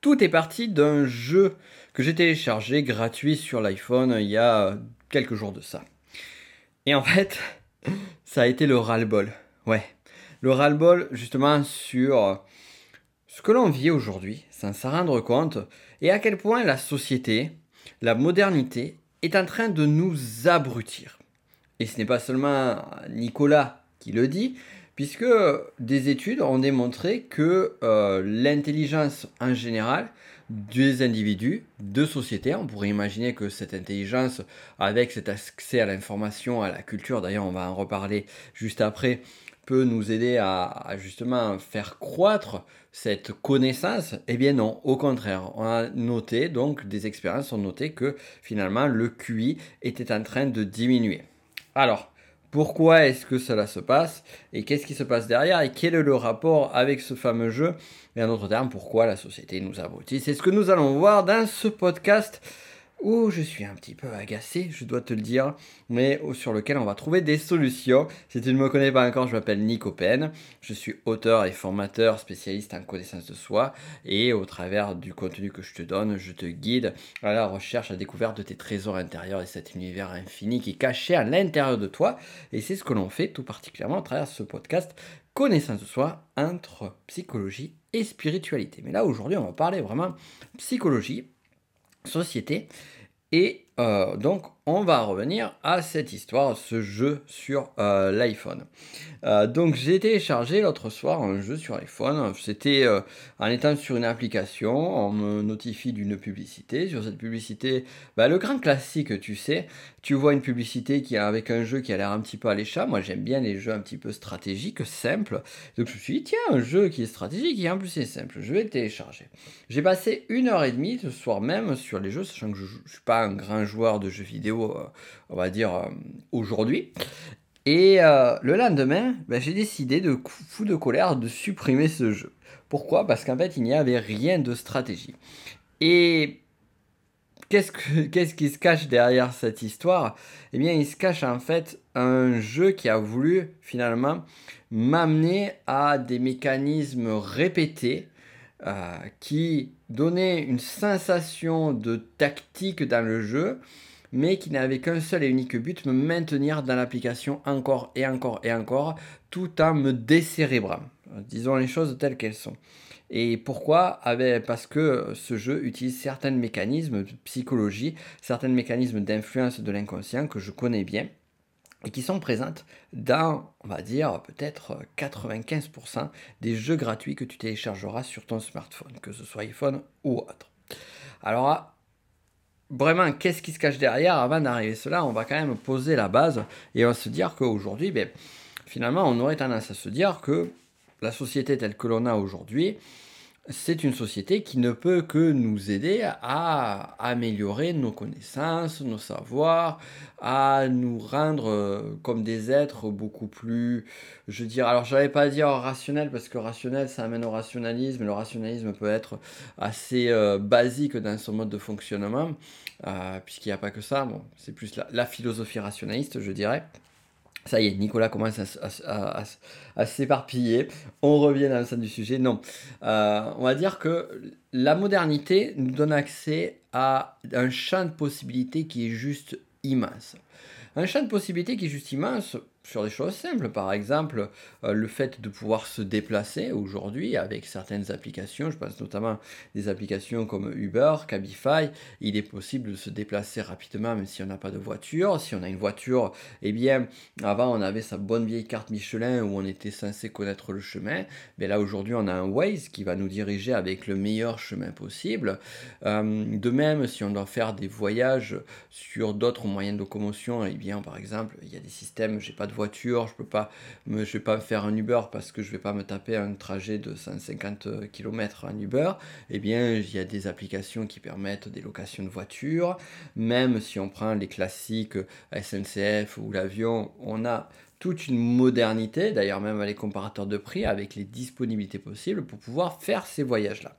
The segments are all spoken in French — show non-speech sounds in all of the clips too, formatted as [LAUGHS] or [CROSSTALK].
Tout est parti d'un jeu que j'ai téléchargé gratuit sur l'iPhone il y a quelques jours de ça. Et en [LAUGHS] fait, ça a été le ras-le-bol. Ouais, le ras-le-bol justement sur ce que l'on vit aujourd'hui, sans s'en rendre compte, et à quel point la société, la modernité, est en train de nous abrutir. Et ce n'est pas seulement Nicolas qui le dit, puisque des études ont démontré que euh, l'intelligence en général des individus, de sociétés, on pourrait imaginer que cette intelligence, avec cet accès à l'information, à la culture, d'ailleurs on va en reparler juste après, peut nous aider à, justement faire croître cette connaissance Eh bien non, au contraire, on a noté, donc des expériences ont noté que finalement le QI était en train de diminuer. Alors, pourquoi est-ce que cela se passe et qu'est-ce qui se passe derrière et quel est le rapport avec ce fameux jeu? Et en d'autres termes pourquoi la société nous abrutit? C'est ce que nous allons voir dans ce podcast où je suis un petit peu agacé, je dois te le dire, mais sur lequel on va trouver des solutions. Si tu ne me connais pas encore, je m'appelle Nico Pen, je suis auteur et formateur spécialiste en connaissance de soi, et au travers du contenu que je te donne, je te guide à la recherche, à la découverte de tes trésors intérieurs et cet univers infini qui est caché à l'intérieur de toi, et c'est ce que l'on fait tout particulièrement à travers ce podcast connaissance de soi entre psychologie et spiritualité. Mais là aujourd'hui on va parler vraiment psychologie société. Et euh, donc, on va revenir à cette histoire, ce jeu sur euh, l'iPhone. Euh, donc, j'ai téléchargé l'autre soir un jeu sur iPhone. C'était en étant sur une application, on me notifie d'une publicité. Sur cette publicité, bah, le grand classique, tu sais, tu vois une publicité qui est avec un jeu qui a l'air un petit peu alléchant. Moi, j'aime bien les jeux un petit peu stratégiques, simples. Donc, je me suis dit, tiens, un jeu qui est stratégique et en plus c'est simple, je vais le télécharger. J'ai passé une heure et demie ce soir même sur les jeux, sachant que je ne suis pas un grand joueur de jeux vidéo, euh, on va dire, euh, aujourd'hui. Et euh, le lendemain, ben, j'ai décidé de fou de colère de supprimer ce jeu. Pourquoi? Parce qu'en fait, il n'y avait rien de stratégie. Et qu'est-ce, que, [LAUGHS] qu'est-ce qui se cache derrière cette histoire? Eh bien, il se cache en fait un jeu qui a voulu finalement m'amener à des mécanismes répétés euh, qui donnaient une sensation de tactique dans le jeu, mais qui n'avait qu'un seul et unique but, me maintenir dans l'application encore et encore et encore, tout en me décérébrant. Disons les choses telles qu'elles sont. Et pourquoi Parce que ce jeu utilise certains mécanismes de psychologie, certains mécanismes d'influence de l'inconscient que je connais bien et qui sont présentes dans, on va dire, peut-être 95% des jeux gratuits que tu téléchargeras sur ton smartphone, que ce soit iPhone ou autre. Alors, vraiment, qu'est-ce qui se cache derrière? Avant d'arriver à cela, on va quand même poser la base et on va se dire qu'aujourd'hui, ben, finalement, on aurait tendance à se dire que la société telle que l'on a aujourd'hui, c'est une société qui ne peut que nous aider à améliorer nos connaissances, nos savoirs, à nous rendre euh, comme des êtres beaucoup plus, je dirais, alors je n'allais pas dire rationnel parce que rationnel ça amène au rationalisme, le rationalisme peut être assez euh, basique dans son mode de fonctionnement, euh, puisqu'il n'y a pas que ça, c'est plus la philosophie rationaliste, je dirais. Ça y est, Nicolas commence à, s'éparpiller. On revient dans le centre du sujet. Non, euh, on va dire que la modernité nous donne accès à un champ de possibilités qui est juste immense. Un champ de possibilités qui est juste immense sur des choses simples. Par exemple, euh, le fait de pouvoir se déplacer aujourd'hui avec certaines applications, je pense notamment des applications comme Uber, Cabify, il est possible de se déplacer rapidement même si on n'a pas de voiture. Si on a une voiture, eh bien, avant on avait sa bonne vieille carte Michelin où on était censé connaître le chemin. Mais là aujourd'hui on a un Waze qui va nous diriger avec le meilleur chemin possible. Euh, de même, si on doit faire des voyages sur d'autres moyens de locomotion, eh bien, par exemple, il y a des systèmes, j'ai pas de voiture, je peux pas me, faire un Uber parce que je vais pas me taper un trajet de 150 km en Uber, eh bien il y a des applications qui permettent des locations de voitures, même si on prend les classiques SNCF ou l'avion, on a toute une modernité, d'ailleurs même les comparateurs de prix avec les disponibilités possibles pour pouvoir faire ces voyages-là.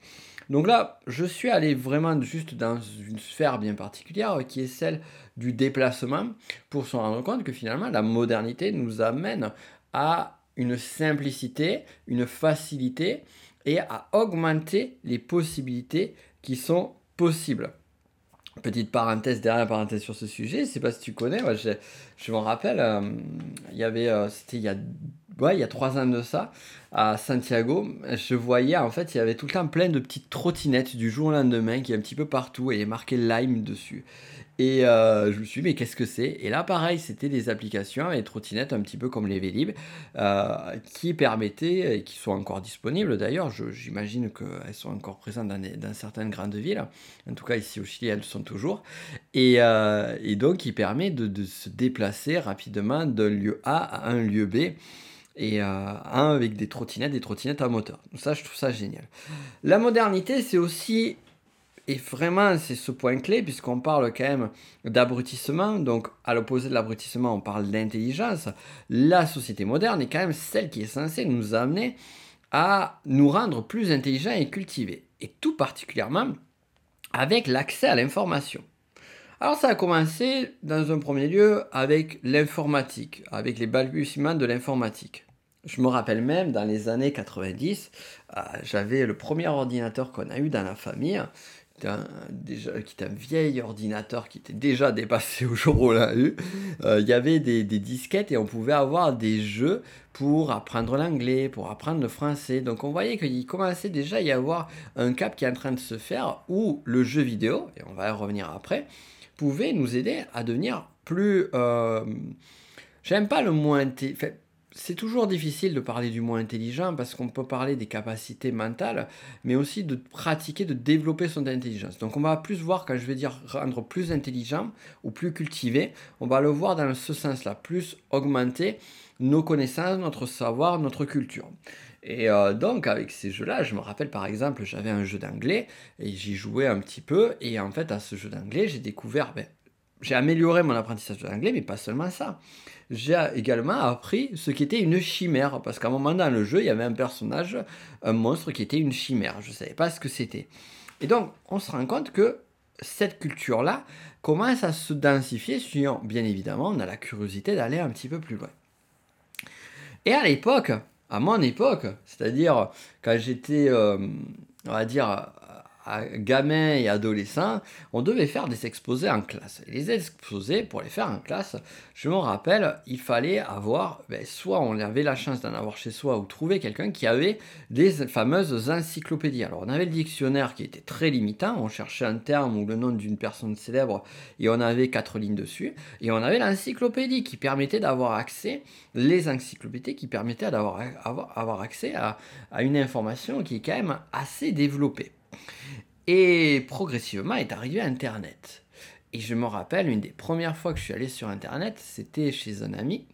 Donc là, je suis allé vraiment juste dans une sphère bien particulière qui est celle du déplacement pour se rendre compte que finalement la modernité nous amène à une simplicité, une facilité et à augmenter les possibilités qui sont possibles. Petite parenthèse derrière parenthèse sur ce sujet, je sais pas si tu connais, moi je, m'en rappelle, euh, il y avait, euh, c'était il y a ouais, il y a trois ans de ça, à Santiago, je voyais en fait, il y avait tout le temps plein de petites trottinettes du jour au lendemain qui est un petit peu partout et il y marqué Lime dessus. Et euh, je me suis dit, mais qu'est-ce que c'est? Et là, pareil, c'était des applications et trottinettes un petit peu comme les Vélib euh, qui permettaient, et qui sont encore disponibles d'ailleurs, j'imagine qu'elles sont encore présentes dans, dans, certaines grandes villes. En tout cas, ici au Chili, elles sont toujours. Et, et donc, qui permet de, de, se déplacer rapidement d'un lieu A à un lieu B et un avec des trottinettes, des trottinettes à moteur. Ça, je trouve ça génial. La modernité, c'est aussi et vraiment, c'est ce point clé, puisqu'on parle quand même d'abrutissement. Donc, à l'opposé de l'abrutissement, on parle d'intelligence. La société moderne est quand même celle qui est censée nous amener à nous rendre plus intelligents et cultivés. Et tout particulièrement avec l'accès à l'information. Alors ça a commencé dans un premier lieu avec l'informatique, avec les balbutiements de l'informatique. Je me rappelle même dans les années 90, euh, j'avais le premier ordinateur qu'on a eu dans la famille qui était un vieil ordinateur qui était déjà dépassé au jour où on l'a eu. Euh, il y avait des, disquettes et on pouvait avoir des jeux pour apprendre l'anglais, pour apprendre le français. Donc on voyait qu'il commençait déjà à y avoir un cap qui est en train de se faire où le jeu vidéo, et on va y revenir après, pouvait nous aider à devenir plus... Euh, j'aime pas le moins c'est toujours difficile de parler du moins intelligent parce qu'on peut parler des capacités mentales, mais aussi de pratiquer, de développer son intelligence. Donc on va plus voir quand je vais dire rendre plus intelligent ou plus cultivé, on va le voir dans ce sens-là, plus augmenter nos connaissances, notre savoir, notre culture. Et euh, donc avec ces jeux-là, je me rappelle par exemple, j'avais un jeu d'anglais et j'y jouais un petit peu, et en fait à ce jeu d'anglais, j'ai découvert, ben, j'ai amélioré mon apprentissage de l'anglais, mais pas seulement ça j'ai également appris ce qu'était une chimère. Parce qu'à un moment dans le jeu, il y avait un personnage, un monstre qui était une chimère. Je ne savais pas ce que c'était. Et donc, on se rend compte que cette culture-là commence à se densifier si, bien évidemment, on a la curiosité d'aller un petit peu plus loin. Et à l'époque, à mon époque, c'est-à-dire quand j'étais, euh, on va dire, gamins et adolescents, on devait faire des exposés en classe. Et les exposés, pour les faire en classe, je me rappelle, il fallait avoir, ben, soit on avait la chance d'en avoir chez soi ou trouver quelqu'un qui avait des fameuses encyclopédies. Alors on avait le dictionnaire qui était très limitant, on cherchait un terme ou le nom d'une personne célèbre et on avait quatre lignes dessus. Et on avait l'encyclopédie qui permettait d'avoir accès, les encyclopédies qui permettaient d'avoir avoir, accès à une information qui est quand même assez développée. Et progressivement est arrivé Internet. Et je me rappelle, une des premières fois que je suis allé sur Internet, c'était chez un ami,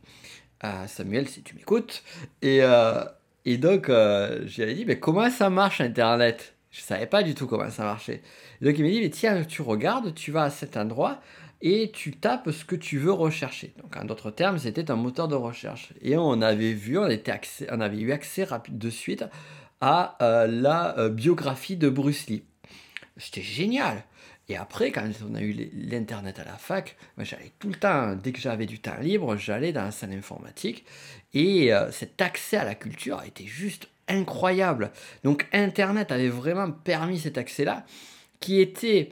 euh, Samuel, si tu m'écoutes. Et, euh, et donc, euh, j'avais dit, mais comment ça marche Internet? Je savais pas du tout comment ça marchait. Et donc, il m'a dit, mais tiens, tu regardes, tu vas à cet endroit et tu tapes ce que tu veux rechercher. Donc, en d'autres termes, c'était un moteur de recherche. Et on avait vu, on, était accès, on avait eu accès rapide de suite à la biographie de Bruce Lee. C'était génial. Et après, quand on a eu l'Internet à la fac, j'allais tout le temps, dès que j'avais du temps libre, j'allais dans la salle informatique. Et euh, cet accès à la culture a été juste incroyable. Donc Internet avait vraiment permis cet accès-là, qui était...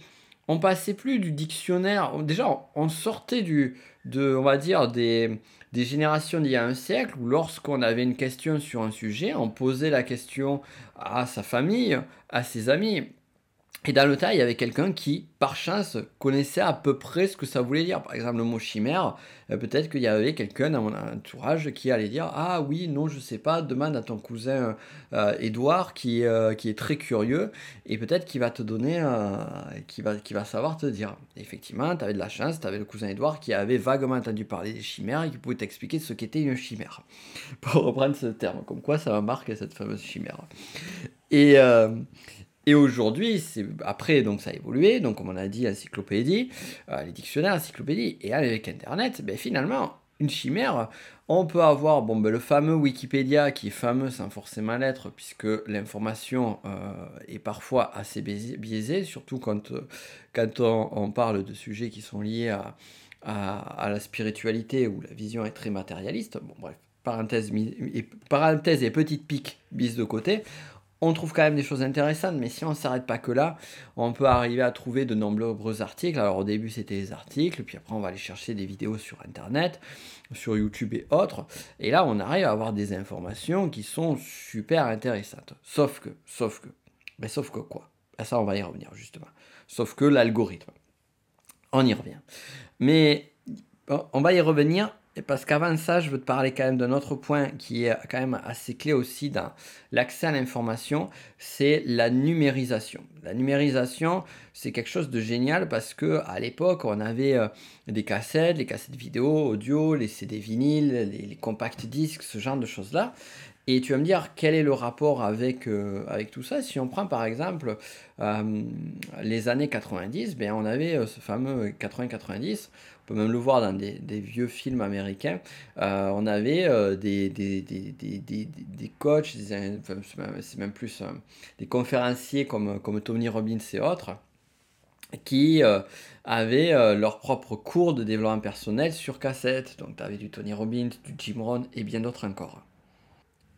On passait plus du dictionnaire. Déjà, on sortait du, de, on va dire, des, des générations d'il y a un siècle où lorsqu'on avait une question sur un sujet, on posait la question à sa famille, à ses amis. Et dans le tas, il y avait quelqu'un qui, par chance, connaissait à peu près ce que ça voulait dire. Par exemple, le mot chimère, euh, peut-être qu'il y avait quelqu'un dans mon entourage qui allait dire Ah oui, non, je sais pas, demande à ton cousin euh, Edouard qui, euh, qui est très curieux et peut-être qu'il va te donner, va, qui va savoir te dire. effectivement, tu avais de la chance, tu avais le cousin Edouard qui avait vaguement entendu parler des chimères et qui pouvait t'expliquer ce qu'était une chimère. [LAUGHS] Pour reprendre ce terme, comme quoi ça va marquer cette fameuse chimère. Et. Et aujourd'hui, après donc ça a évolué, donc comme on a dit, encyclopédie, euh, les dictionnaires, encyclopédie, et avec Internet, ben, finalement, une chimère, on peut avoir bon, ben, le fameux Wikipédia qui est fameux sans forcément l'être, puisque l'information euh, est parfois assez biaisée, surtout quand, euh, quand on, parle de sujets qui sont liés à, à, la spiritualité où la vision est très matérialiste. Bon, bref, parenthèse, et, parenthèse et petite pique bise de côté on trouve quand même des choses intéressantes, mais si on ne s'arrête pas que là, on peut arriver à trouver de nombreux articles. Alors au début c'était des articles, puis après on va aller chercher des vidéos sur Internet, sur YouTube et autres. Et là on arrive à avoir des informations qui sont super intéressantes. Sauf que, sauf que, mais sauf que quoi? Ben, Ça on va y revenir justement. Sauf que l'algorithme. On y revient. Mais on va y revenir et parce qu'avant ça, je veux te parler quand même d'un autre point qui est quand même assez clé aussi dans l'accès à l'information, c'est la numérisation. La numérisation, c'est quelque chose de génial parce que à l'époque, on avait euh, des cassettes, les cassettes vidéo, audio, les CD vinyles, les, compacts disques, ce genre de choses-là. Et tu vas me dire quel est le rapport avec, euh, avec tout ça? Si on prend par exemple euh, les années 90, ben on avait ce fameux 80-90 on peut même le voir dans des, vieux films américains, euh, on avait euh, des, des, des, coachs, c'est même plus euh, des conférenciers comme, comme Tony Robbins et autres, qui avaient leur propre cours de développement personnel sur cassette. Donc tu avais du Tony Robbins, du Jim Rohn et bien d'autres encore.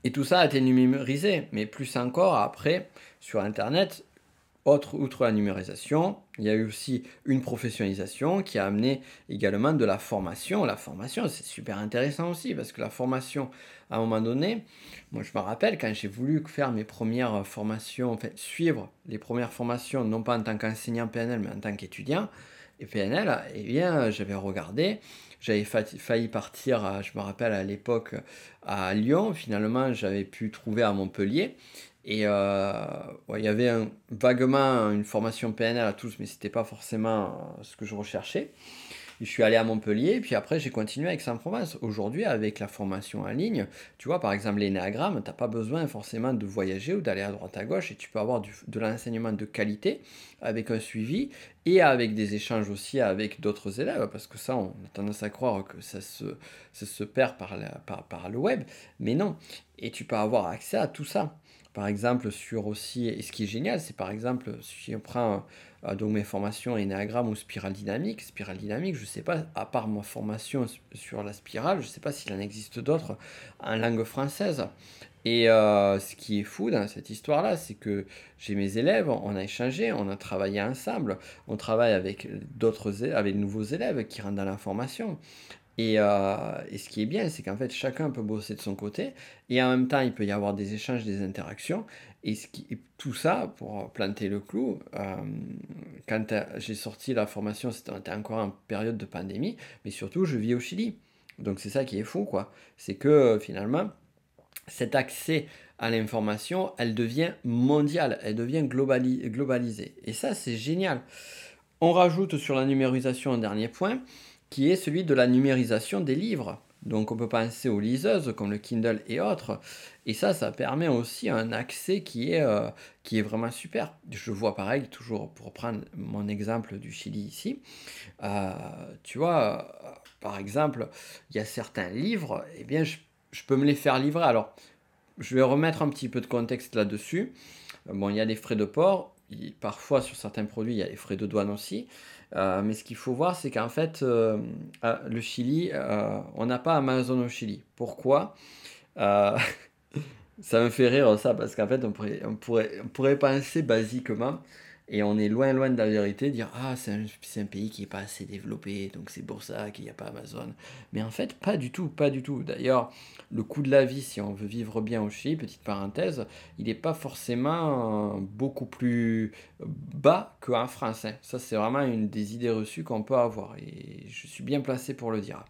Et tout ça a été numérisé, mais plus encore après, sur Internet, outre la numérisation, il y a eu aussi une professionnalisation qui a amené également de la formation. La formation, c'est super intéressant aussi parce que la formation, à un moment donné, moi je me rappelle quand j'ai voulu faire mes premières formations, en fait, suivre les premières formations, non pas en tant qu'enseignant PNL, mais en tant qu'étudiant, et PNL, eh bien, j'avais regardé, j'avais failli partir, je me rappelle à l'époque, à Lyon. Finalement, j'avais pu trouver à Montpellier. Et euh, il y avait vaguement une formation PNL à tous, mais ce n'était pas forcément euh, ce que je recherchais. je suis allé à Montpellier, puis après j'ai continué avec Saint-Provence. Aujourd'hui, avec la formation en ligne, tu vois, par exemple, l'énéagramme, tu n'as pas besoin forcément de voyager ou d'aller à droite à gauche, et tu peux avoir de l'enseignement de qualité avec un suivi et avec des échanges aussi avec d'autres élèves, parce que ça, on a tendance à croire que ça se, se perd par, par, par le web, mais non. Et tu peux avoir accès à tout ça. Par exemple, sur aussi, et ce qui est génial, c'est par exemple, si on prend euh, donc mes formations Enneagramme ou spirale dynamique, spirale dynamique, je ne sais pas, à part ma formation sur la spirale, je ne sais pas s'il en existe d'autres en langue française. Et euh, ce qui est fou dans cette histoire-là, c'est que j'ai mes élèves, on a échangé, on a travaillé ensemble, on travaille avec d'autres, avec de nouveaux élèves qui rentrent dans la formation. Euh, et, ce qui est bien, c'est qu'en fait, chacun peut bosser de son côté, et en même temps, il peut y avoir des échanges, des interactions, et, tout ça, pour planter le clou, euh, quand j'ai sorti la formation, c'était encore en période de pandémie, mais surtout, je vis au Chili. Donc c'est ça qui est fou, quoi. C'est que finalement, cet accès à l'information, elle devient mondiale, elle devient globalisée. Et ça, c'est génial. On rajoute sur la numérisation un dernier point qui est celui de la numérisation des livres. Donc on peut penser aux liseuses comme le Kindle et autres. Et ça, ça permet aussi un accès qui est, euh, qui est vraiment super. Je vois pareil, toujours pour prendre mon exemple du Chili ici. Euh, tu vois, euh, par exemple, il y a certains livres, eh bien, je, je, peux me les faire livrer. Alors, je vais remettre un petit peu de contexte là-dessus. Bon, il y a des frais de port. Parfois, sur certains produits, il y a les frais de douane aussi. Euh, mais ce qu'il faut voir, c'est qu'en fait, euh, le Chili, euh, on n'a pas Amazon au Chili. Pourquoi? [LAUGHS] Ça me fait rire ça, parce qu'en fait, on pourrait, on, pourrait, on pourrait penser basiquement et on est loin, loin de la vérité, dire Ah, c'est un, un, pays qui n'est pas assez développé, donc c'est pour ça qu'il n'y a pas Amazon. Mais en fait, pas du tout, pas du tout. D'ailleurs, le coût de la vie, si on veut vivre bien au Chili, petite parenthèse, il n'est pas forcément beaucoup plus bas qu'en France. Hein. Ça, c'est vraiment une des idées reçues qu'on peut avoir. Et je suis bien placé pour le dire.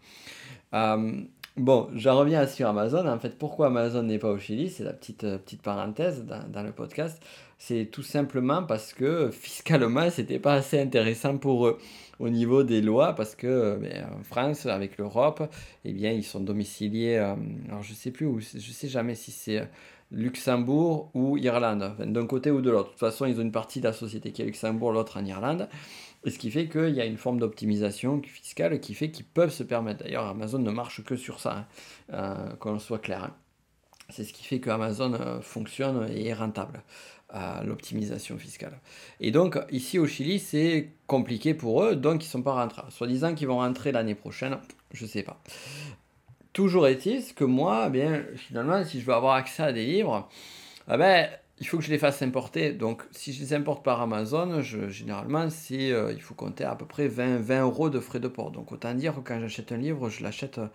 Euh, Bon, j'en reviens sur Amazon. En fait, pourquoi Amazon n'est pas au Chili C'est la petite, euh, petite parenthèse dans, le podcast. C'est tout simplement parce que fiscalement, c'était pas assez intéressant pour eux au niveau des lois, parce que euh, ben, en France, avec l'Europe, eh bien, ils sont domiciliés. Euh, alors, je sais plus où, je sais jamais si c'est Luxembourg ou Irlande, d'un côté ou de l'autre. De toute façon, ils ont une partie de la société qui est Luxembourg, l'autre en Irlande. Et ce qui fait qu'il y a une forme d'optimisation fiscale qui fait qu'ils peuvent se permettre. D'ailleurs, Amazon ne marche que sur ça, hein, euh, qu'on soit clair. Hein. C'est ce qui fait que Amazon euh, fonctionne et est rentable l'optimisation fiscale. Et donc, ici au Chili, c'est compliqué pour eux, donc ils ne sont pas rentrés. Soit disant qu'ils vont rentrer l'année prochaine, je ne sais pas. Toujours est-il que moi, eh bien, finalement, si je veux avoir accès à des livres, eh ben, il faut que je les fasse importer. Donc, si je les importe par Amazon, généralement, c'est, euh, il faut compter à peu près 20, 20 euros de frais de port. Donc, autant dire que quand j'achète un livre, je l'achète euh,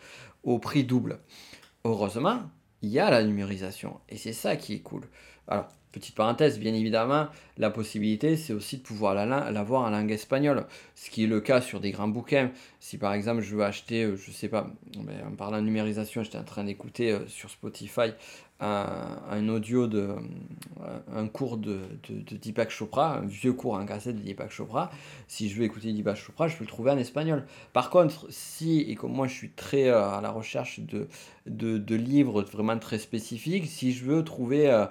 au prix double. Heureusement, il y a la numérisation. Et c'est ça qui est cool. Alors, petite parenthèse, bien évidemment, la possibilité, c'est aussi de pouvoir l'avoir en langue espagnole. Ce qui est le cas sur des grands bouquins. Si par exemple, je veux acheter, euh, je sais pas, en parlant de numérisation, j'étais en train d'écouter sur Spotify un, audio de euh, un cours de, de, Deepak Chopra, un vieux cours en cassette de Deepak Chopra. Si je veux écouter Deepak Chopra, je peux le trouver en espagnol. Par contre, si, et comme moi je suis très euh, à la recherche de, de, livres vraiment très spécifiques, si je veux trouver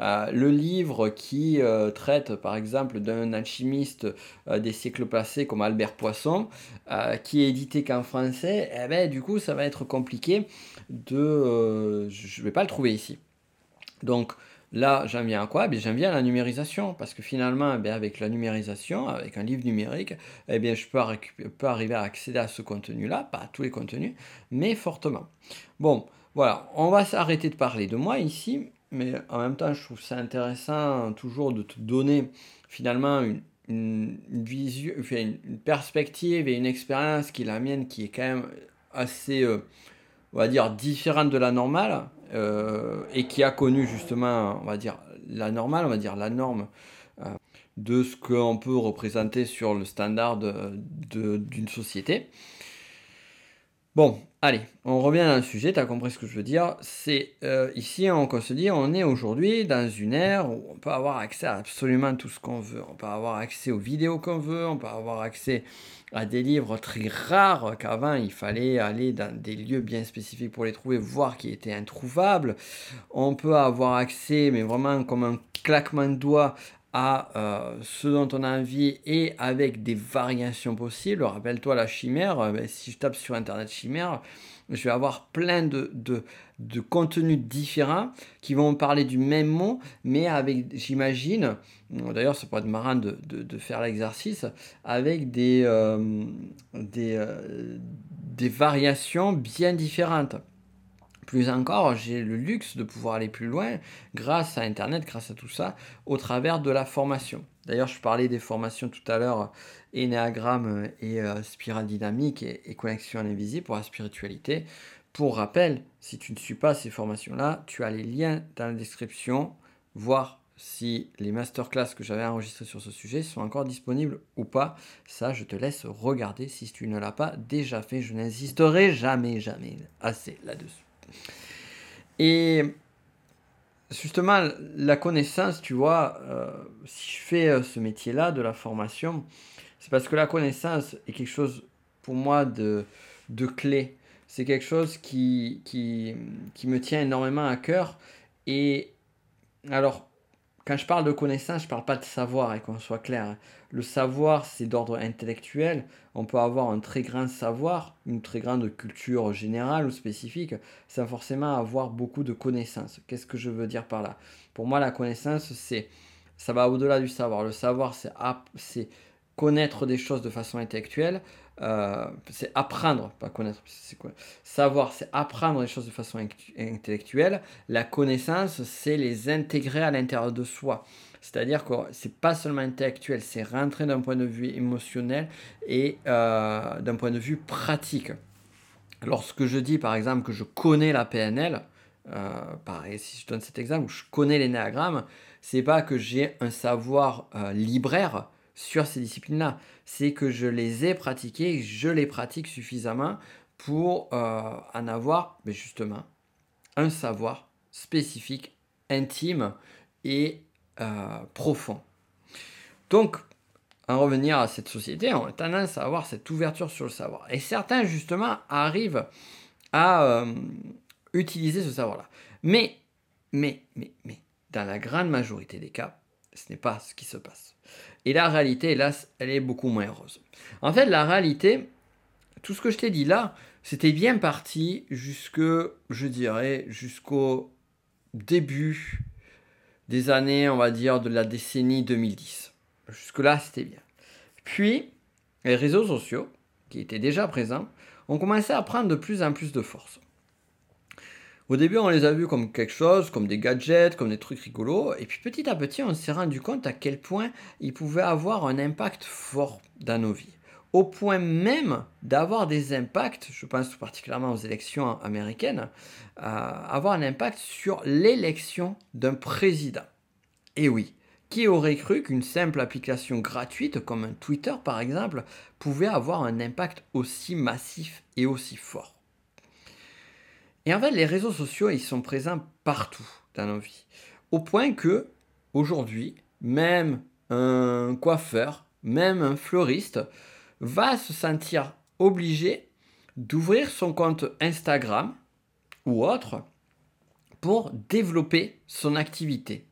euh, le livre qui euh, traite par exemple d'un alchimiste euh, des siècles passés comme Albert Poisson, qui est édité qu'en français, eh ben, du coup ça va être compliqué de... je ne vais pas le trouver ici. Donc là j'en viens à quoi? Eh J'en viens à la numérisation, parce que finalement eh avec la numérisation, avec un livre numérique, eh bien, je peux, peux arriver à accéder à ce contenu-là, pas à tous les contenus, mais fortement. Bon, voilà, on va s'arrêter de parler de moi ici mais en même temps, je trouve ça intéressant toujours de te donner finalement une, une, une perspective et une expérience qui est la mienne, qui est quand même assez, euh, on va dire, différente de la normale, euh, et qui a connu justement, on va dire, la normale, on va dire la norme euh, de ce qu'on peut représenter sur le standard d'une société. Bon, allez, on revient à un sujet, tu as compris ce que je veux dire. C'est euh, ici, on, se dit, on est aujourd'hui dans une ère où on peut avoir accès à absolument tout ce qu'on veut. On peut avoir accès aux vidéos qu'on veut, on peut avoir accès à des livres très rares qu'avant il fallait aller dans des lieux bien spécifiques pour les trouver, voire qui étaient introuvables. On peut avoir accès, mais vraiment comme un claquement de doigts, à euh, ce dont on a envie et avec des variations possibles. Rappelle-toi la chimère, euh, ben, si je tape sur Internet chimère, je vais avoir plein de, de, contenus différents qui vont parler du même mot, mais avec, j'imagine, d'ailleurs ça pourrait être marrant de, faire l'exercice, avec des, euh, des, des variations bien différentes. Plus encore, j'ai le luxe de pouvoir aller plus loin grâce à Internet, grâce à tout ça, au travers de la formation. D'ailleurs, je parlais des formations tout à l'heure, Enneagramme et euh, spirale dynamique et, connexion invisible pour la spiritualité. Pour rappel, si tu ne suis pas ces formations-là, tu as les liens dans la description, voir si les masterclass que j'avais enregistrés sur ce sujet sont encore disponibles ou pas. Ça, je te laisse regarder si tu ne l'as pas déjà fait. Je n'insisterai jamais, jamais assez là-dessus. Et justement, la connaissance, tu vois, euh, si je fais euh, ce métier-là de la formation, c'est parce que la connaissance est quelque chose pour moi de, de clé. C'est quelque chose qui, qui, qui me tient énormément à cœur. Et alors, quand je parle de connaissance, je parle pas de savoir, et qu'on soit clair. Le savoir, c'est d'ordre intellectuel. On peut avoir un très grand savoir, une très grande culture générale ou spécifique, sans forcément avoir beaucoup de connaissances. Qu'est-ce que je veux dire par là? Pour moi, la connaissance, c'est ça va au-delà du savoir. Le savoir, c'est connaître des choses de façon intellectuelle. Euh, c'est apprendre, pas connaître, c'est quoi Savoir, c'est apprendre les choses de façon intellectuelle. La connaissance, c'est les intégrer à l'intérieur de soi. C'est-à-dire que c'est pas seulement intellectuel, c'est rentrer d'un point de vue émotionnel et euh, d'un point de vue pratique. Lorsque je dis par exemple que je connais la PNL, euh, pareil, si je donne cet exemple, je connais l'énéagramme, c'est pas que j'ai un savoir libraire, sur ces disciplines-là. C'est que je les ai pratiquées, je les pratique suffisamment pour euh, en avoir mais justement un savoir spécifique, intime et euh, profond. Donc, en revenir à cette société, on a tendance à avoir cette ouverture sur le savoir. Et certains, justement, arrivent à euh, utiliser ce savoir-là. Mais, mais, mais, mais, dans la grande majorité des cas, ce n'est pas ce qui se passe. Et la réalité, hélas, elle est beaucoup moins heureuse. En fait, la réalité, tout ce que je t'ai dit là, c'était bien parti jusque, je dirais, jusqu'au début des années, on va dire, de la décennie 2010. Jusque-là, c'était bien. Puis, les réseaux sociaux, qui étaient déjà présents, ont commencé à prendre de plus en plus de force. Au début, on les a vus comme quelque chose, comme des gadgets, comme des trucs rigolos, et puis petit à petit, on s'est rendu compte à quel point ils pouvaient avoir un impact fort dans nos vies. Au point même d'avoir des impacts, je pense particulièrement aux élections américaines, euh, avoir un impact sur l'élection d'un président. Et oui, qui aurait cru qu'une simple application gratuite comme un Twitter par exemple pouvait avoir un impact aussi massif et aussi fort? Et en fait, les réseaux sociaux, ils sont présents partout dans nos vies. Au point que, aujourd'hui, même un coiffeur, même un fleuriste, va se sentir obligé d'ouvrir son compte Instagram ou autre pour développer son activité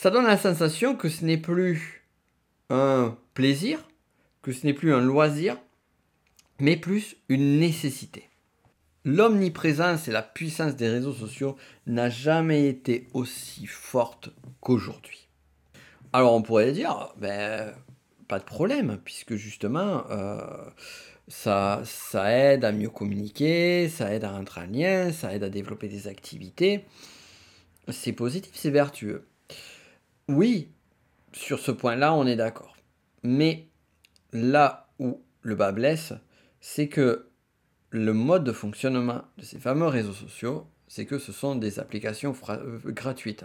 ça donne la sensation que ce n'est plus un plaisir, que ce n'est plus un loisir, mais plus une nécessité. L'omniprésence et la puissance des réseaux sociaux n'a jamais été aussi forte qu'aujourd'hui. Alors on pourrait dire, ben, pas de problème, puisque justement, euh, ça, ça aide à mieux communiquer, ça aide à rentrer en lien, ça aide à développer des activités. C'est positif, c'est vertueux. Oui, sur ce point-là, on est d'accord. Mais là où le bas blesse, c'est que le mode de fonctionnement de ces fameux réseaux sociaux, c'est que ce sont des applications euh, gratuites.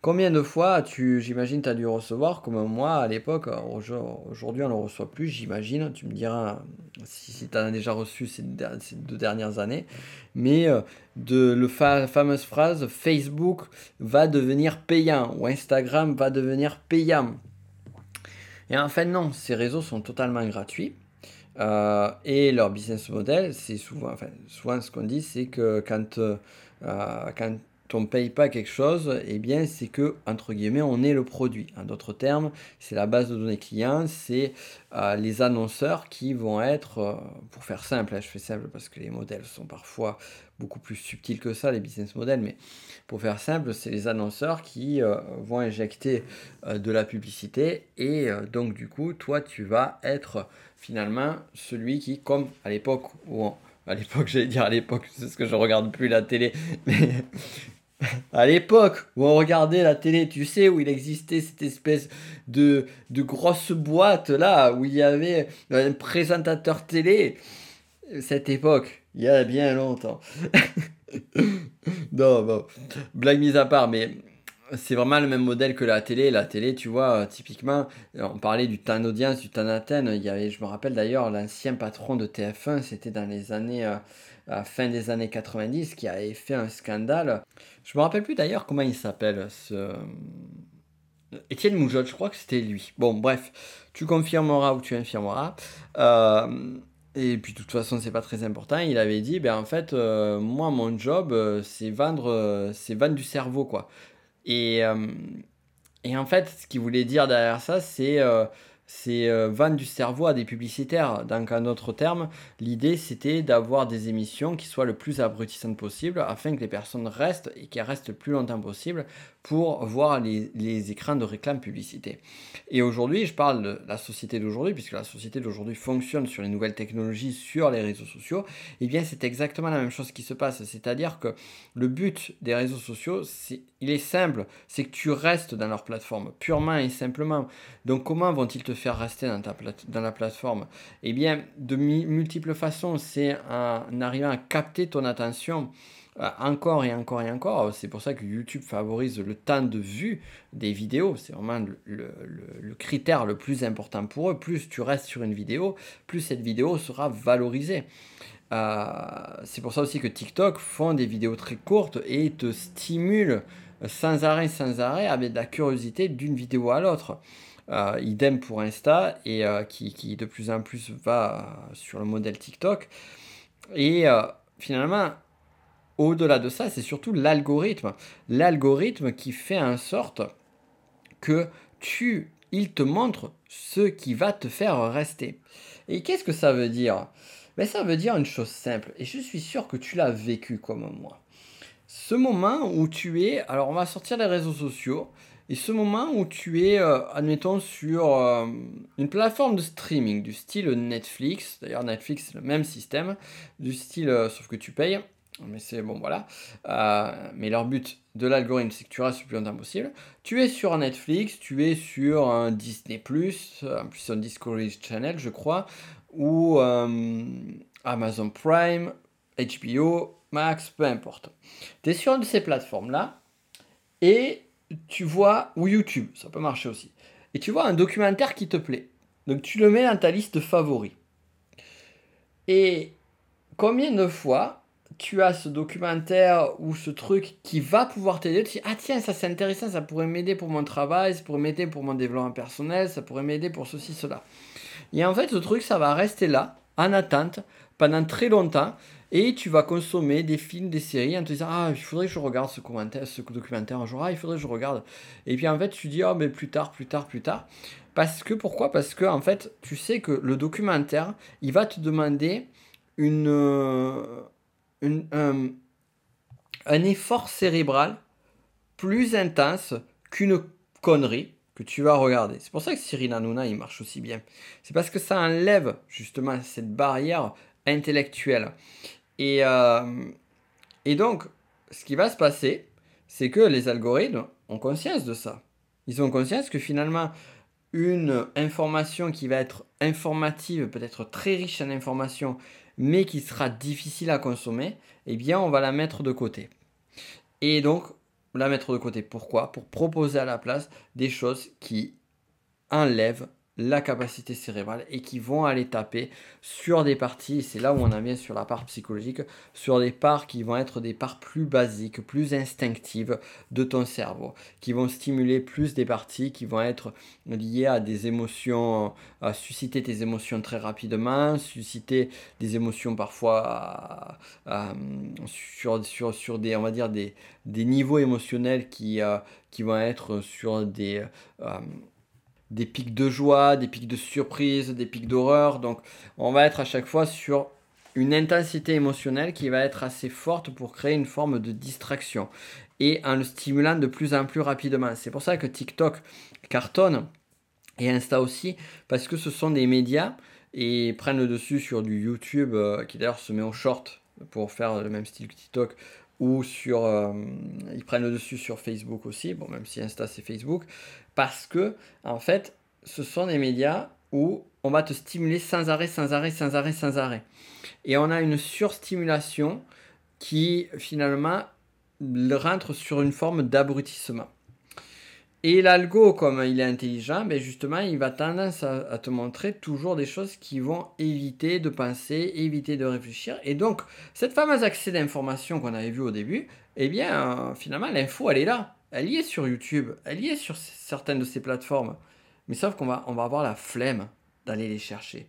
Combien de fois tu, j'imagine, tu as dû recevoir, comme moi à l'époque, aujourd'hui on ne le reçoit plus, j'imagine, tu me diras si, tu en as déjà reçu ces, deux dernières années, mais euh, de la fameuse phrase Facebook va devenir payant ou Instagram va devenir payant. Et en fait non, ces réseaux sont totalement gratuits. Euh, et leur business model, c'est souvent, enfin, souvent ce qu'on dit, c'est que quand, euh, quand on ne paye pas quelque chose, eh bien c'est que, entre guillemets, on est le produit. En d'autres termes, c'est la base de données clients, c'est euh, les annonceurs qui vont être, euh, pour faire simple, hein, je fais simple parce que les modèles sont parfois beaucoup plus subtils que ça, les business models, mais pour faire simple, c'est les annonceurs qui euh, vont injecter de la publicité et donc du coup, toi, tu vas être finalement celui qui, comme à l'époque où à l'époque, [LAUGHS] j'allais dire à l'époque, c'est ce que je regarde plus la télé, [LAUGHS] mais à l'époque où on regardait la télé, tu sais, où il existait cette espèce de, de grosse boîte là, où il y avait un présentateur télé, cette époque, il y a bien longtemps. [LAUGHS] non, bon, blague mise à part, mais c'est vraiment le même modèle que la télé. La télé, tu vois, typiquement, on parlait du temps d'audience, du temps d'antenne. Il y avait, je me rappelle d'ailleurs, l'ancien patron de TF1, c'était dans les années, euh, à fin des années 90, qui avait fait un scandale. Je me rappelle plus d'ailleurs comment il s'appelle, ce. Étienne Moujotte, je crois que c'était lui. Bon, bref, tu confirmeras ou tu infirmeras. Euh, et puis de toute façon, c'est pas très important. Il avait dit, ben en fait, euh, moi, mon job, c'est vendre, c'est vendre du cerveau, quoi. Et, euh, et en fait, ce qu'il voulait dire derrière ça, c'est euh, c'est euh, vendre du cerveau à des publicitaires. Donc, en d'autres termes, l'idée c'était d'avoir des émissions qui soient le plus abrutissantes possible afin que les personnes restent et qu'elles restent le plus longtemps possible pour voir les, écrans de réclame publicité. Et aujourd'hui, je parle de la société d'aujourd'hui, puisque la société d'aujourd'hui fonctionne sur les nouvelles technologies, sur les réseaux sociaux, et eh bien c'est exactement la même chose qui se passe. C'est-à-dire que le but des réseaux sociaux, il est simple, c'est que tu restes dans leur plateforme, purement et simplement. Donc comment vont-ils te faire rester dans, ta dans la plateforme Eh bien, de multiples façons, c'est en arrivant à capter ton attention euh, encore et encore et encore. C'est pour ça que YouTube favorise le temps de vue des vidéos. C'est vraiment le, critère le plus important pour eux. Plus tu restes sur une vidéo, plus cette vidéo sera valorisée. Euh, c'est pour ça aussi que TikTok font des vidéos très courtes et te stimulent sans arrêt, sans arrêt, avec de la curiosité d'une vidéo à l'autre. Euh, idem pour Insta et qui, qui, de plus en plus va sur le modèle TikTok. Et finalement, au-delà de ça, c'est surtout l'algorithme. L'algorithme qui fait en sorte que tu, il te montre ce qui va te faire rester. Et qu'est-ce que ça veut dire? Ben, Ça veut dire une chose simple, et je suis sûr que tu l'as vécu comme moi. Ce moment où tu es, alors on va sortir les réseaux sociaux, et ce moment où tu es, euh, admettons, sur euh, une plateforme de streaming du style Netflix, d'ailleurs Netflix c'est le même système, du style, euh, sauf que tu payes, mais c'est bon, voilà. Mais leur but de l'algorithme, c'est que tu restes le plus longtemps possible. Tu es sur Netflix, tu es sur un Disney, en plus un Discovery Channel, je crois, ou Amazon Prime, HBO, Max, peu importe. Tu es sur une de ces plateformes-là et tu vois, ou YouTube, ça peut marcher aussi, et tu vois un documentaire qui te plaît. Donc tu le mets dans ta liste favoris. Et combien de fois tu as ce documentaire ou ce truc qui va pouvoir t'aider, tu dis ah tiens ça c'est intéressant, ça pourrait m'aider pour mon travail, ça pourrait m'aider pour mon développement personnel, ça pourrait m'aider pour ceci, cela. Et en fait ce truc ça va rester là, en attente, pendant très longtemps, et tu vas consommer des films, des séries en te disant ah il faudrait que je regarde ce, documentaire un jour, ah il faudrait que je regarde. Et puis en fait tu dis ah mais plus tard, plus tard, plus tard. Parce que pourquoi? Parce que en fait tu sais que le documentaire il va te demander une un, effort cérébral plus intense qu'une connerie que tu vas regarder. C'est pour ça que Cyril Hanouna, il marche aussi bien. C'est parce que ça enlève justement cette barrière intellectuelle. Et, euh, et donc, ce qui va se passer, c'est que les algorithmes ont conscience de ça. Ils ont conscience que finalement, une information qui va être informative, peut-être très riche en informations, mais qui sera difficile à consommer, eh bien on va la mettre de côté. Et donc, la mettre de côté. Pourquoi? Pour proposer à la place des choses qui enlèvent la capacité cérébrale et qui vont aller taper sur des parties, c'est là où on en vient sur la part psychologique, sur des parts qui vont être des parts plus basiques, plus instinctives de ton cerveau, qui vont stimuler plus des parties qui vont être liées à des émotions, à susciter tes émotions très rapidement, susciter des émotions parfois sur, sur, sur des, on va dire, des, niveaux émotionnels qui, euh, qui vont être sur des... Euh, des pics de joie, des pics de surprise, des pics d'horreur. Donc on va être à chaque fois sur une intensité émotionnelle qui va être assez forte pour créer une forme de distraction et en le stimulant de plus en plus rapidement. C'est pour ça que TikTok cartonne et Insta aussi parce que ce sont des médias et prennent le dessus sur du YouTube euh, qui d'ailleurs se met au short pour faire le même style que TikTok ou sur euh, ils prennent le dessus sur Facebook aussi bon même si Insta c'est Facebook parce que, en fait, ce sont des médias où on va te stimuler sans arrêt, sans arrêt, sans arrêt, sans arrêt. Et on a une surstimulation qui, finalement, rentre sur une forme d'abrutissement. Et l'algo, comme il est intelligent, ben justement, il va tendance à, te montrer toujours des choses qui vont éviter de penser, éviter de réfléchir. Et donc, cette fameuse accès d'information qu'on avait vu au début, eh bien, euh, finalement, l'info, elle est là elle y est sur YouTube, elle y est sur certaines de ces plateformes. Mais sauf qu'on va, on va avoir la flemme d'aller les chercher.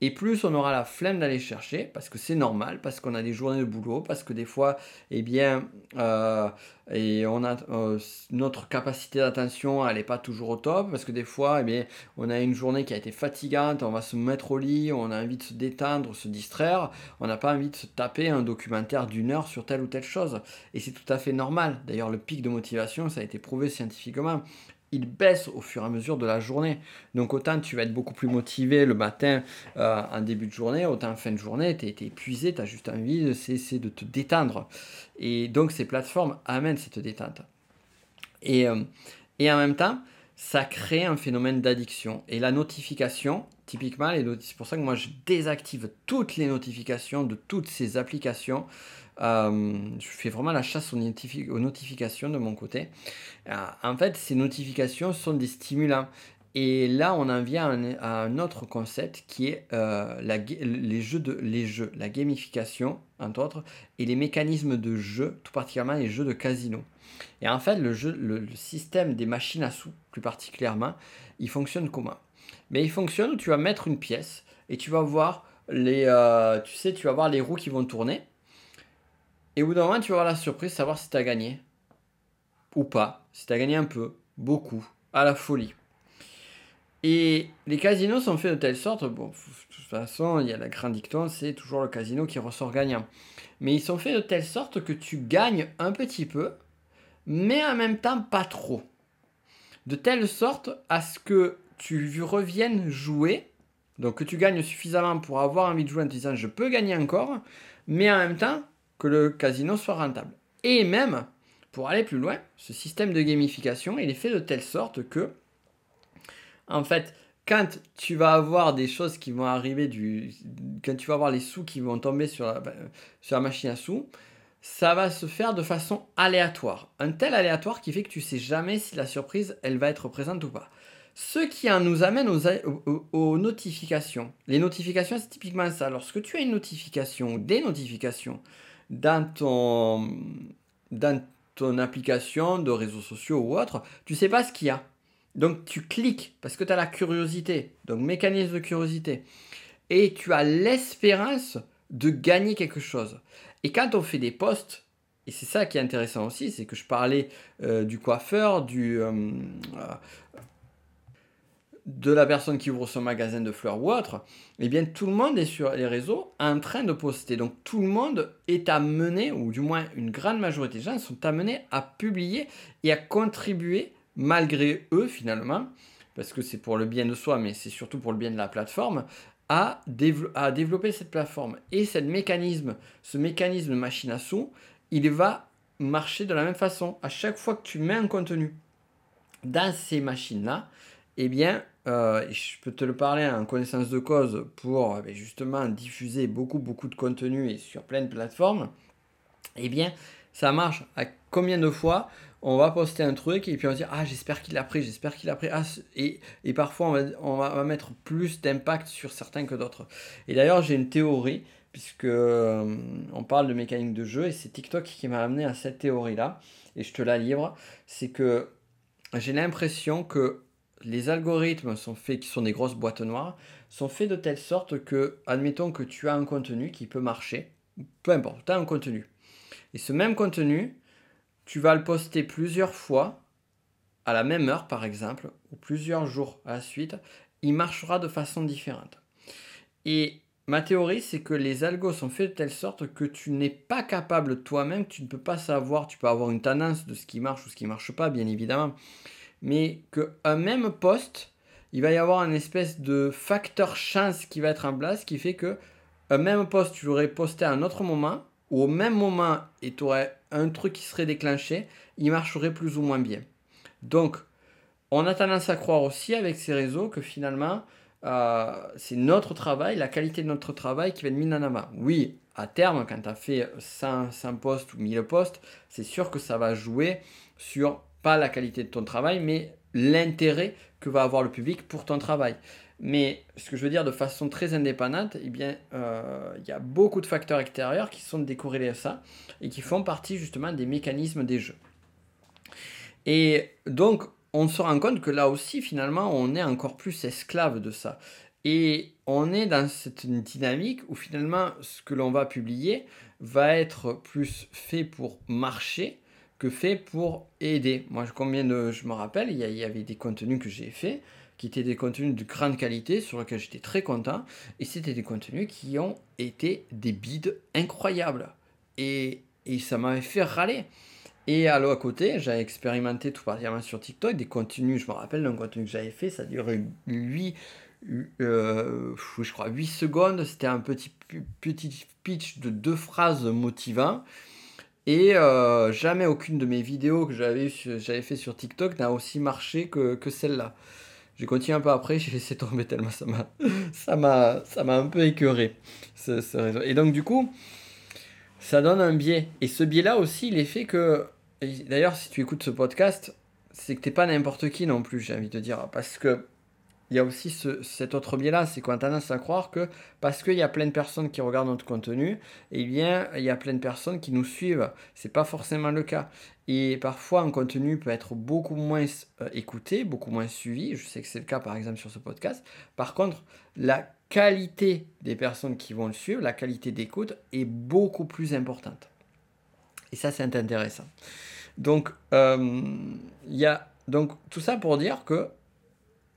Et plus on aura la flemme d'aller chercher, parce que c'est normal, parce qu'on a des journées de boulot, parce que des fois, eh bien, euh, et on a euh, notre capacité d'attention, elle n'est pas toujours au top, parce que des fois, eh bien, on a une journée qui a été fatigante, on va se mettre au lit, on a envie de se détendre, se distraire, on n'a pas envie de se taper un documentaire d'une heure sur telle ou telle chose. Et c'est tout à fait normal. D'ailleurs, le pic de motivation, ça a été prouvé scientifiquement il baisse au fur et à mesure de la journée. Donc autant tu vas être beaucoup plus motivé le matin euh, en début de journée, autant en fin de journée, tu es, épuisé, tu as juste envie de, c'est, de te détendre. Et donc ces plateformes amènent cette détente. Et, euh, et en même temps, ça crée un phénomène d'addiction. Et la notification, typiquement, c'est pour ça que moi je désactive toutes les notifications de toutes ces applications euh, je fais vraiment la chasse aux, notifications de mon côté. Euh, en fait, ces notifications sont des stimulants. Et là, on en vient à un, autre concept qui est euh, les, jeux de, les jeux, la gamification, entre autres, et les mécanismes de jeu, tout particulièrement les jeux de casino. Et en fait, le, jeu, le, système des machines à sous, plus particulièrement, il fonctionne comment? Mais il fonctionne où tu vas mettre une pièce et tu vas voir les, tu sais, tu vas voir les roues qui vont tourner. Et au bout d'un moment, tu avoir la surprise de savoir si tu as gagné. Ou pas. Si tu as gagné un peu, beaucoup, à la folie. Et les casinos sont faits de telle sorte, bon, de toute façon, il y a la grande dicton, c'est toujours le casino qui ressort gagnant. Mais ils sont faits de telle sorte que tu gagnes un petit peu, mais en même temps pas trop. De telle sorte à ce que tu reviennes jouer, donc que tu gagnes suffisamment pour avoir envie de jouer en te disant je peux gagner encore, mais en même temps que le casino soit rentable. Et même, pour aller plus loin, ce système de gamification, il est fait de telle sorte que, en fait, quand tu vas avoir des choses qui vont arriver, du, quand tu vas avoir les sous qui vont tomber sur la, sur la machine à sous, ça va se faire de façon aléatoire. Un tel aléatoire qui fait que tu sais jamais si la surprise, elle va être présente ou pas. Ce qui nous amène aux, notifications. Les notifications, c'est typiquement ça. Lorsque tu as une notification ou des notifications dans ton, dans ton application de réseaux sociaux ou autre, tu sais pas ce qu'il y a. Donc tu cliques parce que tu as la curiosité, donc mécanisme de curiosité. Et tu as l'espérance de gagner quelque chose. Et quand on fait des posts, et c'est ça qui est intéressant aussi, c'est que je parlais euh, du coiffeur, du, euh, de la personne qui ouvre son magasin de fleurs ou autre, eh bien tout le monde est sur les réseaux en train de poster. Donc tout le monde est amené, ou du moins une grande majorité des gens sont amenés à publier et à contribuer malgré eux finalement, parce que c'est pour le bien de soi, mais c'est surtout pour le bien de la plateforme, à, développer cette plateforme. Et ce mécanisme, ce mécanisme machine à sous, il va marcher de la même façon. À chaque fois que tu mets un contenu dans ces machines-là, eh bien, euh, je peux te le parler en connaissance de cause pour eh justement diffuser beaucoup, beaucoup de contenu et sur plein de plateformes, eh bien, ça marche. À combien de fois on va poster un truc et puis on va dire Ah, j'espère qu'il a pris, j'espère qu'il a pris. Ah, et, parfois, on va, mettre plus d'impact sur certains que d'autres. Et d'ailleurs, j'ai une théorie, puisque euh, on parle de mécanique de jeu, et c'est TikTok qui m'a amené à cette théorie-là, et je te la livre. C'est que j'ai l'impression que les algorithmes sont faits, qui sont des grosses boîtes noires, sont faits de telle sorte que, admettons que tu as un contenu qui peut marcher, peu importe, tu as un contenu. Et ce même contenu, tu vas le poster plusieurs fois, à la même heure par exemple, ou plusieurs jours à la suite, il marchera de façon différente. Et ma théorie, c'est que les algos sont faits de telle sorte que tu n'es pas capable toi-même, tu ne peux pas savoir, tu peux avoir une tendance de ce qui marche ou ce qui ne marche pas, bien évidemment, mais qu'un même poste, il va y avoir une espèce de facteur chance qui va être en place qui fait que un même poste, tu l'aurais posté à un autre moment, ou au même moment, et tu aurais un truc qui serait déclenché, il marcherait plus ou moins bien. Donc, on a tendance à croire aussi avec ces réseaux que finalement, euh, c'est notre travail, la qualité de notre travail qui va être mise en avant. Oui, à terme, quand tu as fait 100, 100 postes ou 1000 postes, c'est sûr que ça va jouer sur pas la qualité de ton travail, mais l'intérêt que va avoir le public pour ton travail. Mais ce que je veux dire de façon très indépendante, eh bien, euh, il y a beaucoup de facteurs extérieurs qui sont décorrélés à ça et qui font partie justement des mécanismes des jeux. Et donc, on se rend compte que là aussi, finalement, on est encore plus esclave de ça. Et on est dans cette dynamique où finalement, ce que l'on va publier va être plus fait pour marcher que fait pour aider. Moi, combien de, je me rappelle, il y, avait des contenus que j'ai faits qui étaient des contenus de grande qualité sur lesquels j'étais très content et c'était des contenus qui ont été des bides incroyables et, et ça m'avait fait râler. Et à l'autre côté, j'ai expérimenté tout particulièrement sur TikTok des contenus, je me rappelle d'un contenu que j'avais fait, ça durait 8, euh, je crois 8 secondes, c'était un petit, petit pitch de deux phrases motivants. Et euh, jamais aucune de mes vidéos que j'avais, j'avais fait sur TikTok n'a aussi marché que, que celle-là. J'ai continué un peu après, [LAUGHS] j'ai laissé tomber tellement ça m'a, ça m'a, un peu écœuré. Ce, Et donc du coup, ça donne un biais. Et ce biais-là aussi, il est fait que, d'ailleurs, si tu écoutes ce podcast, c'est que t'es pas n'importe qui non plus, j'ai envie de dire, parce que il y a aussi cet autre biais-là, c'est qu'on a tendance à croire que parce qu'il y a plein de personnes qui regardent notre contenu, eh bien, il y a plein de personnes qui nous suivent. C'est pas forcément le cas. Et parfois, un contenu peut être beaucoup moins euh, écouté, beaucoup moins suivi. Je sais que c'est le cas, par exemple, sur ce podcast. Par contre, la qualité des personnes qui vont le suivre, la qualité d'écoute est beaucoup plus importante. Et ça, c'est intéressant. Donc, euh, il y a donc tout ça pour dire que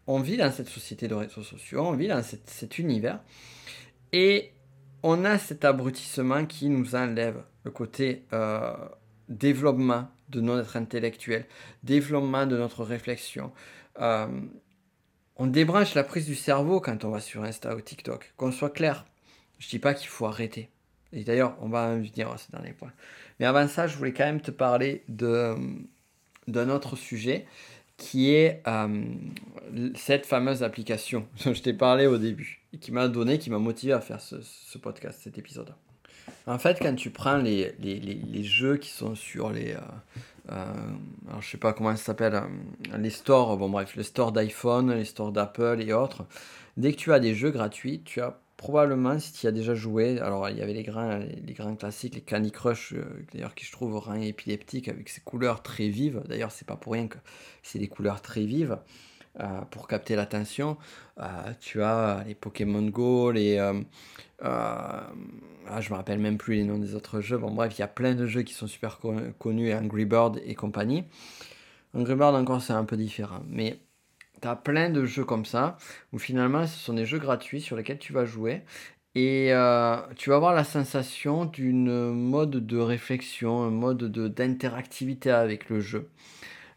on vit dans cette société de réseaux sociaux, on vit dans cet univers, et on a cet abrutissement qui nous enlève le côté euh, développement de notre intellectuel, développement de notre réflexion. Euh, on débranche la prise du cerveau quand on va sur Insta ou TikTok. Qu'on soit clair, je dis pas qu'il faut arrêter. Et d'ailleurs, on va en venir à ce dernier point. Mais avant ça, je voulais quand même te parler de, d'un autre sujet qui est euh, cette fameuse application [LAUGHS] dont je t'ai parlé au début et qui m'a donné, qui m'a motivé à faire ce, podcast, cet épisode. En fait, quand tu prends les, les, les, jeux qui sont sur les... Euh, euh, alors je sais pas comment ça s'appelle, les stores, bon bref, les stores d'iPhone, les stores d'Apple et autres, dès que tu as des jeux gratuits, tu as probablement, si tu y as déjà joué, alors il y avait les grains, les grains classiques, les Candy Crush, euh, d'ailleurs qui je trouve rien épileptique avec ces couleurs très vives. D'ailleurs, c'est pas pour rien que c'est des couleurs très vives euh, pour capter l'attention. Euh, tu as les Pokémon Go, les. ah, je me rappelle même plus les noms des autres jeux. Bon, bref, il y a plein de jeux qui sont super connus, Angry Bird et compagnie. Angry Bird, encore, c'est un peu différent. Mais tu plein de jeux comme ça, où finalement ce sont des jeux gratuits sur lesquels tu vas jouer. Et euh, tu vas avoir la sensation d'une mode de réflexion, un mode d'interactivité avec le jeu.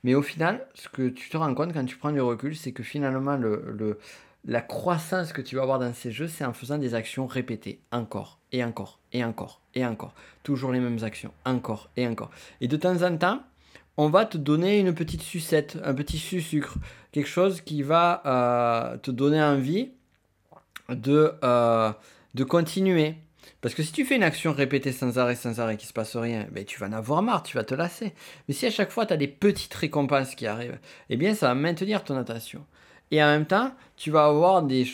Mais au final, ce que tu te rends compte quand tu prends du recul, c'est que finalement, le, la croissance que tu vas avoir dans ces jeux, c'est en faisant des actions répétées, encore, et encore, et encore, et encore. Toujours les mêmes actions, encore, et encore. Et de temps en temps, on va te donner une petite sucette, un petit sucre, quelque chose qui va euh, te donner envie de, euh, de continuer. Parce que si tu fais une action répétée sans arrêt, sans arrêt, qui se passe rien, ben, tu vas en avoir marre, tu vas te lasser. Mais si à chaque fois tu as des petites récompenses qui arrivent, eh bien ça va maintenir ton attention. Et en même temps, tu vas avoir des...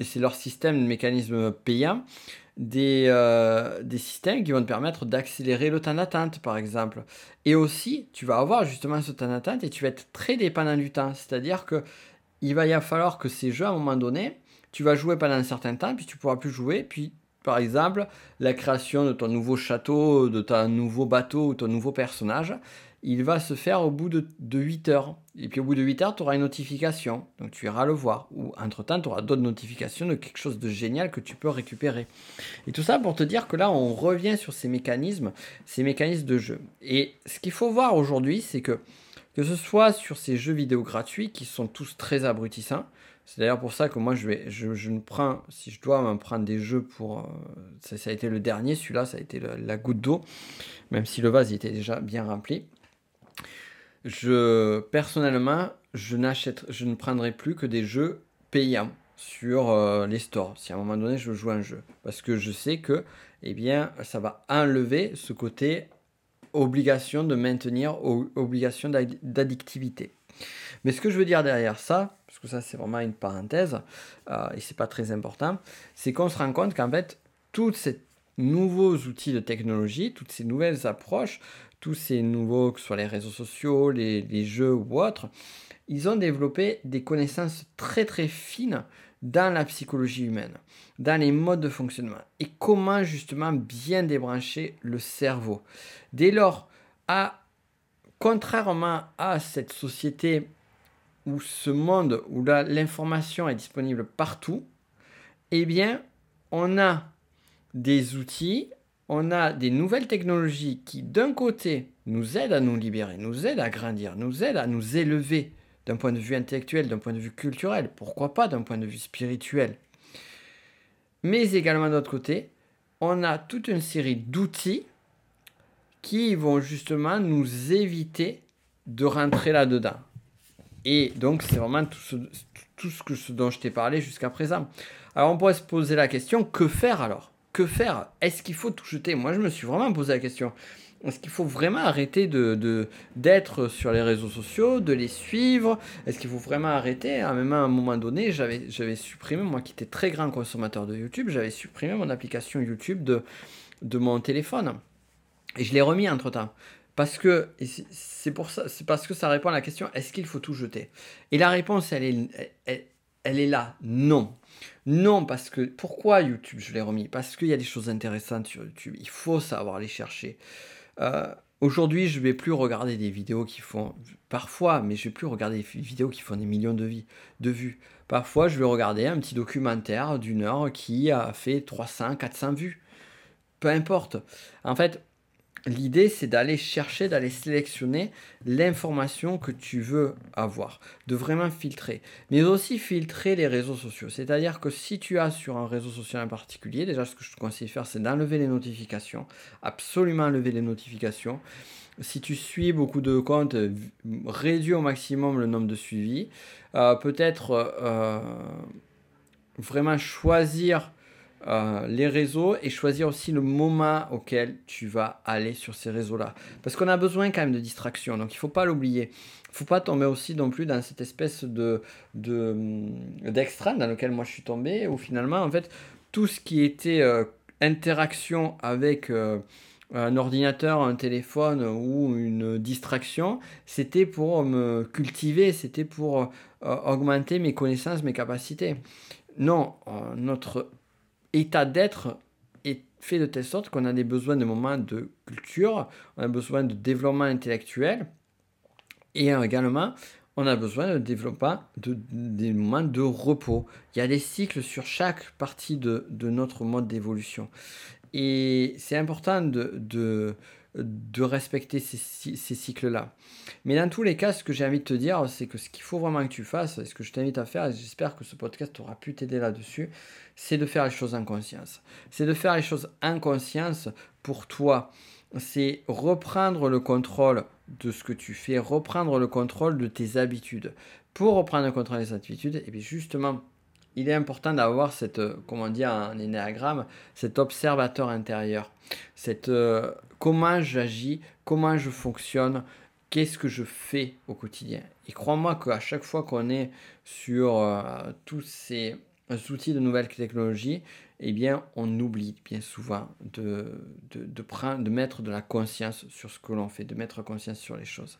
C'est leur système, de mécanisme payant des, euh, des systèmes qui vont te permettre d'accélérer le temps d'attente, par exemple. Et aussi, tu vas avoir justement ce temps d'attente et tu vas être très dépendant du temps. C'est-à-dire que il va y falloir que ces jeux, à un moment donné, tu vas jouer pendant un certain temps, puis tu pourras plus jouer, puis par exemple, la création de ton nouveau château, de ton nouveau bateau ou ton nouveau personnage, il va se faire au bout de, 8 heures. Et puis au bout de 8 heures, tu auras une notification. Donc tu iras le voir. Ou entre-temps, tu auras d'autres notifications de quelque chose de génial que tu peux récupérer. Et tout ça pour te dire que là, on revient sur ces mécanismes, ces mécanismes de jeu. Et ce qu'il faut voir aujourd'hui, c'est que que ce soit sur ces jeux vidéo gratuits qui sont tous très abrutissants, c'est d'ailleurs pour ça que moi je vais, je, je prends, si je dois me prendre des jeux pour, euh, ça, a été le dernier, celui-là, ça a été la goutte d'eau, même si le vase était déjà bien rempli je personnellement, je je ne prendrai plus que des jeux payants sur euh, les stores. Si à un moment donné je joue un jeu, parce que je sais que, eh bien, ça va enlever ce côté obligation de maintenir, obligation d'addictivité. Mais ce que je veux dire derrière ça, parce que ça c'est vraiment une parenthèse euh, et c'est pas très important, c'est qu'on se rend compte qu'en fait tous ces nouveaux outils de technologie, toutes ces nouvelles approches tous ces nouveaux, que ce soit les réseaux sociaux, les, jeux ou autres, ils ont développé des connaissances très très fines dans la psychologie humaine, dans les modes de fonctionnement et comment justement bien débrancher le cerveau. Dès lors, à, contrairement à cette société où ce monde où l'information est disponible partout, eh bien, on a des outils on a des nouvelles technologies qui, d'un côté, nous aident à nous libérer, nous aident à grandir, nous aident à nous élever d'un point de vue intellectuel, d'un point de vue culturel, pourquoi pas d'un point de vue spirituel. Mais également, d'autre côté, on a toute une série d'outils qui vont justement nous éviter de rentrer là-dedans. Et donc, c'est vraiment tout ce, dont je t'ai parlé jusqu'à présent. Alors, on pourrait se poser la question, que faire alors? Que faire? Est-ce qu'il faut tout jeter? Moi, je me suis vraiment posé la question. Est-ce qu'il faut vraiment arrêter de, d'être sur les réseaux sociaux, de les suivre? Est-ce qu'il faut vraiment arrêter? À même un moment donné, j'avais, supprimé, moi qui étais très grand consommateur de YouTube, j'avais supprimé mon application YouTube de, de mon téléphone. Et je l'ai remis entre-temps. Parce que c'est pour ça, c'est parce que ça répond à la question est-ce qu'il faut tout jeter? Et la réponse, elle est, elle est là. Non. Non, parce que pourquoi YouTube je l'ai remis? Parce qu'il y a des choses intéressantes sur YouTube. Il faut savoir les chercher. Euh, aujourd'hui, je vais plus regarder des vidéos qui font parfois, mais je vais plus regarder des vidéos qui font des millions de, de vues. Parfois, je vais regarder un petit documentaire d'une heure qui a fait 300, 400 vues. Peu importe. En fait, l'idée, c'est d'aller chercher, d'aller sélectionner l'information que tu veux avoir, de vraiment filtrer, mais aussi filtrer les réseaux sociaux. C'est-à-dire que si tu as sur un réseau social en particulier, déjà ce que je te conseille de faire, c'est d'enlever les notifications, absolument enlever les notifications. Si tu suis beaucoup de comptes, réduis au maximum le nombre de suivis. Euh, peut-être euh, vraiment choisir euh, les réseaux et choisir aussi le moment auquel tu vas aller sur ces réseaux-là. Parce qu'on a besoin quand même de distraction, donc il ne faut pas l'oublier. Il ne faut pas tomber aussi non plus dans cette espèce de, d'extrême dans lequel moi je suis tombé, où finalement, en fait, tout ce qui était euh, interaction avec euh, un ordinateur, un téléphone ou une distraction, c'était pour me cultiver, c'était pour augmenter mes connaissances, mes capacités. Non, notre état d'être est fait de telle sorte qu'on a des besoins de moments de culture, on a besoin de développement intellectuel et également on a besoin de développement de, des moments de repos. Il y a des cycles sur chaque partie de, notre mode d'évolution. Et c'est important de, de, respecter ces, ces cycles-là. Mais dans tous les cas, ce que j'ai envie de te dire, c'est que ce qu'il faut vraiment que tu fasses, et ce que je t'invite à faire, et j'espère que ce podcast aura pu t'aider là-dessus, c'est de faire les choses en conscience. C'est de faire les choses en conscience pour toi. C'est reprendre le contrôle de ce que tu fais, reprendre le contrôle de tes habitudes. Pour reprendre le contrôle des habitudes, et bien justement, il est important d'avoir cette, comment dire, un énéagramme, cet observateur intérieur. Cette, euh, comment j'agis, comment je fonctionne, qu'est-ce que je fais au quotidien. Et crois-moi qu'à chaque fois qu'on est sur euh, tous ces outils de nouvelles technologies, eh bien, on oublie bien souvent de, de, prendre, de mettre de la conscience sur ce que l'on fait, de mettre conscience sur les choses.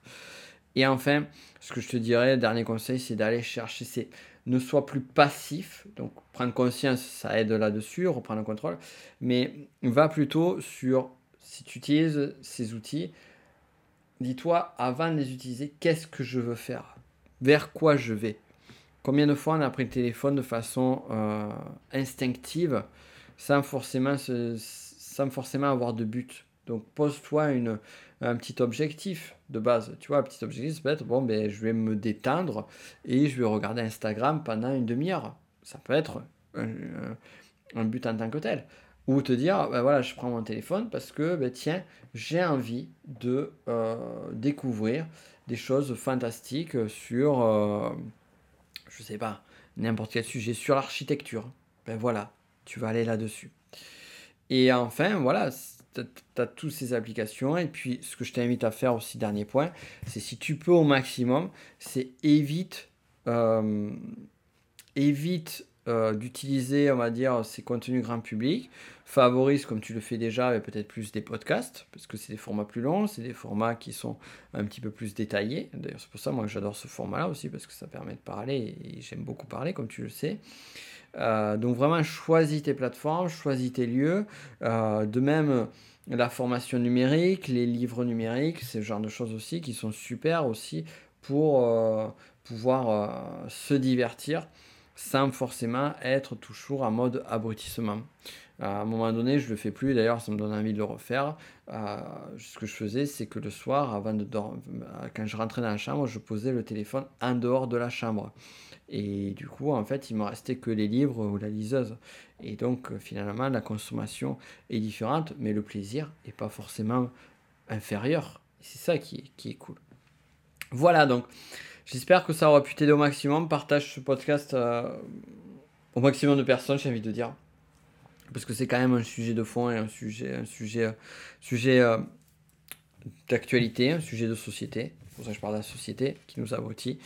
Et enfin, ce que je te dirais, dernier conseil, c'est d'aller chercher, c'est ne sois plus passif. Donc, prendre conscience, ça aide là-dessus, reprendre le contrôle. Mais va plutôt sur, si tu utilises ces outils, dis-toi, avant de les utiliser, qu'est-ce que je veux faire? Vers quoi je vais? Combien de fois on a pris le téléphone de façon euh, instinctive sans forcément, sans forcément avoir de but? Donc pose-toi un petit objectif de base. Tu vois, un petit objectif, peut être, bon, ben, je vais me détendre et je vais regarder Instagram pendant une demi-heure. Ça peut être un, but en tant que tel. Ou te dire, ben voilà, je prends mon téléphone parce que, ben, tiens, j'ai envie de euh, découvrir des choses fantastiques sur... Euh, je sais pas, n'importe quel sujet sur l'architecture, ben voilà, tu vas aller là-dessus. Et enfin, voilà, tu as, toutes ces applications. Et puis, ce que je t'invite à faire aussi, dernier point, c'est si tu peux au maximum, c'est évite, euh, évite euh, d'utiliser, on va dire, ces contenus grand public. Favorise, comme tu le fais déjà, peut-être plus des podcasts, parce que c'est des formats plus longs, c'est des formats qui sont un petit peu plus détaillés. D'ailleurs, c'est pour ça, moi, j'adore ce format-là aussi, parce que ça permet de parler, et j'aime beaucoup parler, comme tu le sais. Euh, donc vraiment, choisis tes plateformes, choisis tes lieux. Euh, de même, la formation numérique, les livres numériques, ce genre de choses aussi qui sont super aussi pour pouvoir se divertir sans forcément être toujours en mode abrutissement. À un moment donné, je ne le fais plus, d'ailleurs ça me donne envie de le refaire. Euh, ce que je faisais, c'est que le soir, avant de dormir, euh, quand je rentrais dans la chambre, je posais le téléphone en dehors de la chambre. Et du coup, en fait, il me restait que les livres ou la liseuse. Et donc, euh, finalement, la consommation est différente, mais le plaisir n'est pas forcément inférieur. C'est ça qui est cool. Voilà, donc J'espère que ça aura pu t'aider au maximum. Partage ce podcast euh, au maximum de personnes, j'ai envie de dire. Parce que c'est quand même un sujet de fond et un sujet, un sujet, euh, sujet euh, d'actualité, un sujet de société. C'est pour ça que je parle de la société qui nous abrutit.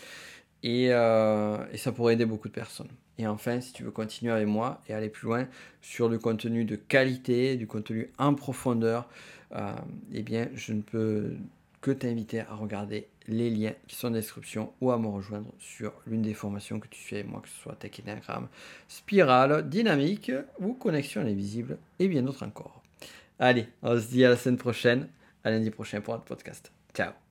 Et, et, ça pourrait aider beaucoup de personnes. Et enfin, si tu veux continuer avec moi et aller plus loin sur du contenu de qualité, du contenu en profondeur, eh bien, je ne peux que t'inviter à regarder les liens qui sont en description ou à me rejoindre sur l'une des formations que tu fais avec moi, que ce soit Tech Spirale, Dynamique ou Connexion Invisible et bien d'autres encore. Allez, on se dit à la semaine prochaine, à lundi prochain pour un podcast. Ciao